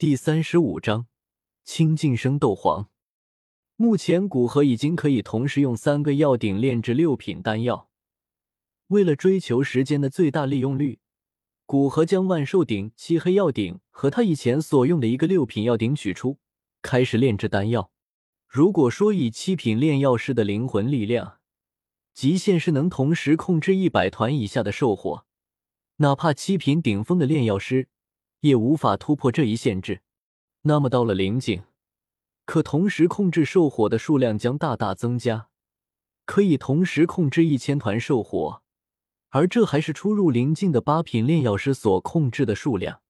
第三十五章清净生斗皇。目前古河已经可以同时用三个药鼎炼制六品丹药。为了追求时间的最大利用率，古河将万寿鼎、漆黑药鼎和他以前所用的一个六品药鼎取出，开始炼制丹药。如果说以七品炼药师的灵魂力量，极限是能同时控制一百团以下的兽火，哪怕七品顶峰的炼药师也无法突破这一限制。那么到了灵境。可同时控制兽火的数量将大大增加，可以同时控制一千团兽火，而这还是初入灵境的八品炼药师所控制的数量。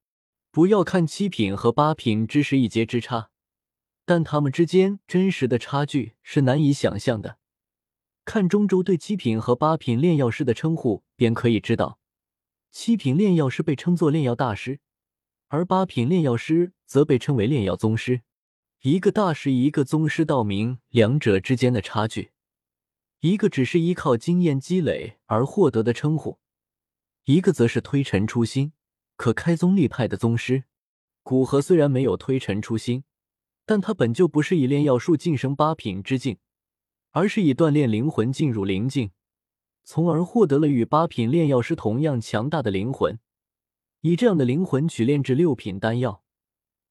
不要看七品和八品只是一阶之差，但他们之间真实的差距是难以想象的。看中州对七品和八品炼药师的称呼，便可以知道，七品炼药师被称作炼药大师，而八品炼药师则被称为炼药宗师。一个大师，一个宗师，道明两者之间的差距。一个只是依靠经验积累而获得的称呼，一个则是推陈出新、可开宗立派的宗师。古河虽然没有推陈出新，但他本就不是以炼药术晋升八品之境，而是以锻炼灵魂进入灵境，从而获得了与八品炼药师同样强大的灵魂。以这样的灵魂去炼制六品丹药，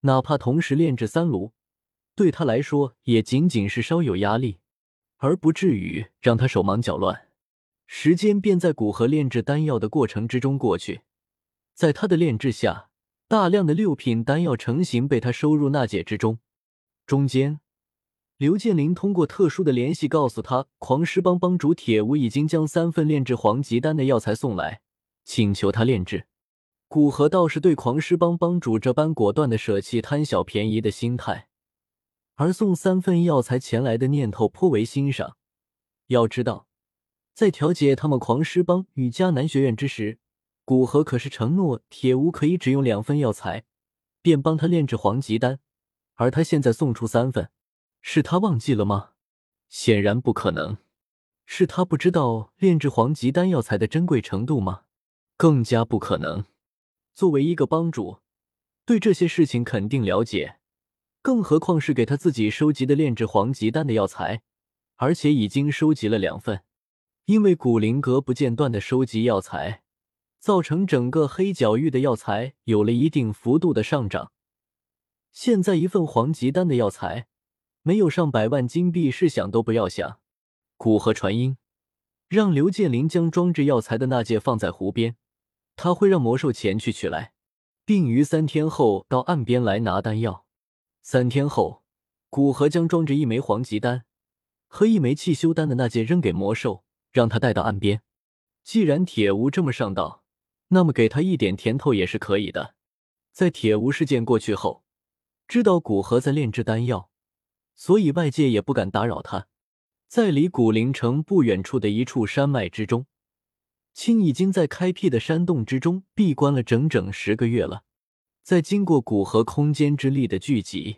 哪怕同时炼制三炉。对他来说，也仅仅是稍有压力，而不至于让他手忙脚乱。时间便在古河炼制丹药的过程之中过去，在他的炼制下，大量的六品丹药成型，被他收入纳戒之中。中间，刘建林通过特殊的联系告诉他，狂狮帮帮主铁无已经将三份炼制黄级丹的药材送来，请求他炼制。古河倒是对狂狮帮帮主这般果断的舍弃贪小便宜的心态。而送三份药材前来的念头颇为欣赏。要知道，在调解他们狂狮帮与迦南学院之时，古河可是承诺铁无可以只用两份药材，便帮他炼制黄级丹，而他现在送出三份，是他忘记了吗？显然不可能。是他不知道炼制黄级丹药材的珍贵程度吗？更加不可能。作为一个帮主，对这些事情肯定了解。更何况是给他自己收集的炼制黄级丹的药材，而且已经收集了两份。因为古灵阁不间断的收集药材，造成整个黑角域的药材有了一定幅度的上涨。现在一份黄级丹的药材，没有上百万金币，是想都不要想。古河传音，让刘建林将装置药材的那戒放在湖边，他会让魔兽前去取来，并于三天后到岸边来拿丹药。三天后，古河将装着一枚黄级丹和一枚气修丹的那戒扔给魔兽，让他带到岸边。既然铁无这么上道，那么给他一点甜头也是可以的。在铁无事件过去后，知道古河在炼制丹药，所以外界也不敢打扰他。在离古灵城不远处的一处山脉之中，青已经在开辟的山洞之中闭关了整整十个月了。在经过古河空间之力的聚集，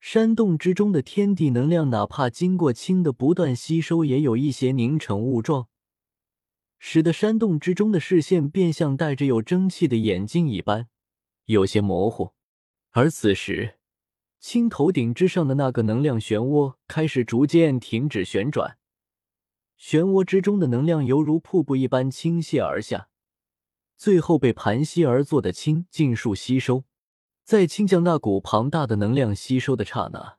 山洞之中的天地能量，哪怕经过氢的不断吸收，也有一些凝成雾状，使得山洞之中的视线变像戴着有蒸汽的眼睛一般，有些模糊。而此时，青头顶之上的那个能量漩涡开始逐渐停止旋转，漩涡之中的能量犹如瀑布一般倾泻而下。最后被盘膝而坐的青尽数吸收，在氢将那股庞大的能量吸收的刹那，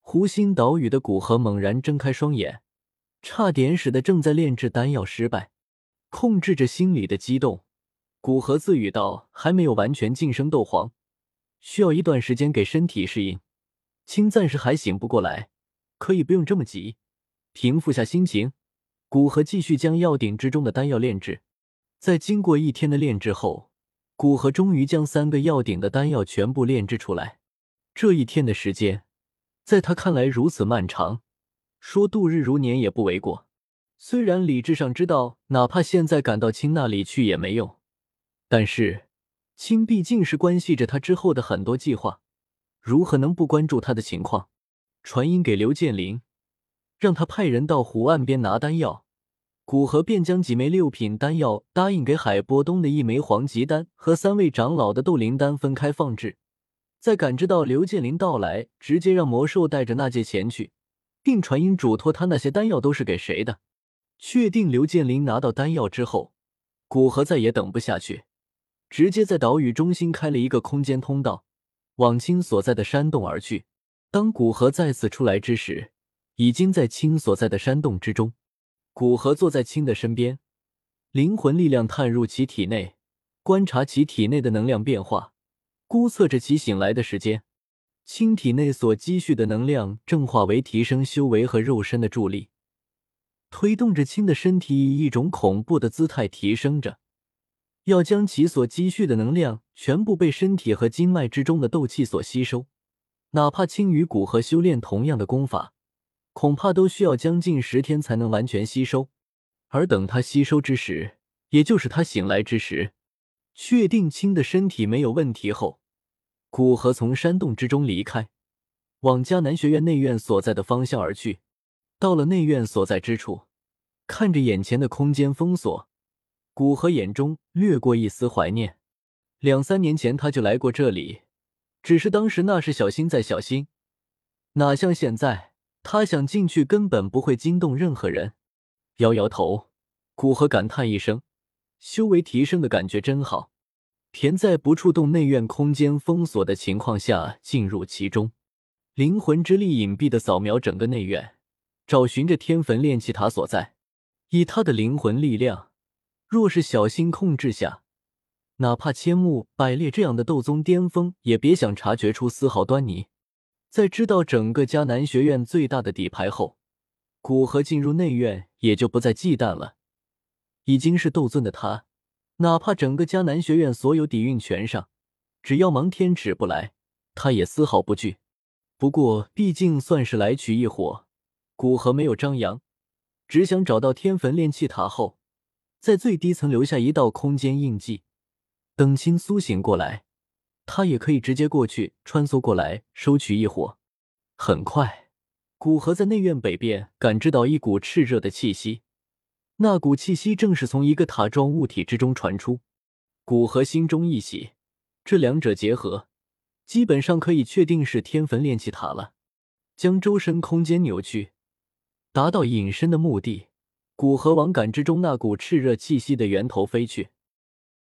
湖心岛屿的古河猛然睁开双眼，差点使得正在炼制丹药失败。控制着心里的激动，古河自语道：“还没有完全晋升斗皇，需要一段时间给身体适应。氢暂时还醒不过来，可以不用这么急，平复下心情。”古河继续将药鼎之中的丹药炼制。在经过一天的炼制后，古河终于将三个药鼎的丹药全部炼制出来。这一天的时间，在他看来如此漫长，说度日如年也不为过。虽然理智上知道，哪怕现在赶到青那里去也没用，但是青毕竟是关系着他之后的很多计划，如何能不关注他的情况？传音给刘建林，让他派人到湖岸边拿丹药。古河便将几枚六品丹药答应给海波东的一枚黄级丹和三位长老的斗灵丹分开放置，在感知到刘建林到来，直接让魔兽带着那戒前去，并传音嘱托他那些丹药都是给谁的。确定刘建林拿到丹药之后，古河再也等不下去，直接在岛屿中心开了一个空间通道，往青所在的山洞而去。当古河再次出来之时，已经在青所在的山洞之中。古河坐在青的身边，灵魂力量探入其体内，观察其体内的能量变化。估测着其醒来的时间，青体内所积蓄的能量正化为提升修为和肉身的助力，推动着青的身体以一种恐怖的姿态提升着，要将其所积蓄的能量全部被身体和经脉之中的斗气所吸收。哪怕青与古河修炼同样的功法，恐怕都需要将近十天才能完全吸收。而等他吸收之时，也就是他醒来之时，确定青的身体没有问题后。古河从山洞之中离开，往迦南学院内院所在的方向而去。到了内院所在之处，看着眼前的空间封锁，古河眼中掠过一丝怀念。两三年前他就来过这里，只是当时那是小心再小心，哪像现在，他想进去根本不会惊动任何人。摇摇头，古河感叹一声：“修为提升的感觉真好。”田在不触动内院空间封锁的情况下进入其中，灵魂之力隐蔽的扫描整个内院，找寻着天坟炼气塔所在。以他的灵魂力量，若是小心控制下，哪怕千木百裂这样的斗宗巅峰也别想察觉出丝毫端倪。在知道整个迦南学院最大的底牌后，古河进入内院也就不再忌惮了。已经是斗尊的他。哪怕整个迦南学院所有底蕴全上，只要芒天尺不来，他也丝毫不惧。不过，毕竟算是来取一火，古河没有张扬，只想找到天坟炼气塔后，在最低层留下一道空间印记，等青苏醒过来，他也可以直接过去穿梭过来收取一火。很快，古河在内院北边感知到一股炽热的气息。那股气息正是从一个塔状物体之中传出，古河心中一喜，这两者结合，基本上可以确定是天坟炼气塔了。将周身空间扭曲，达到隐身的目的。古河往感知中那股炽热气息的源头飞去。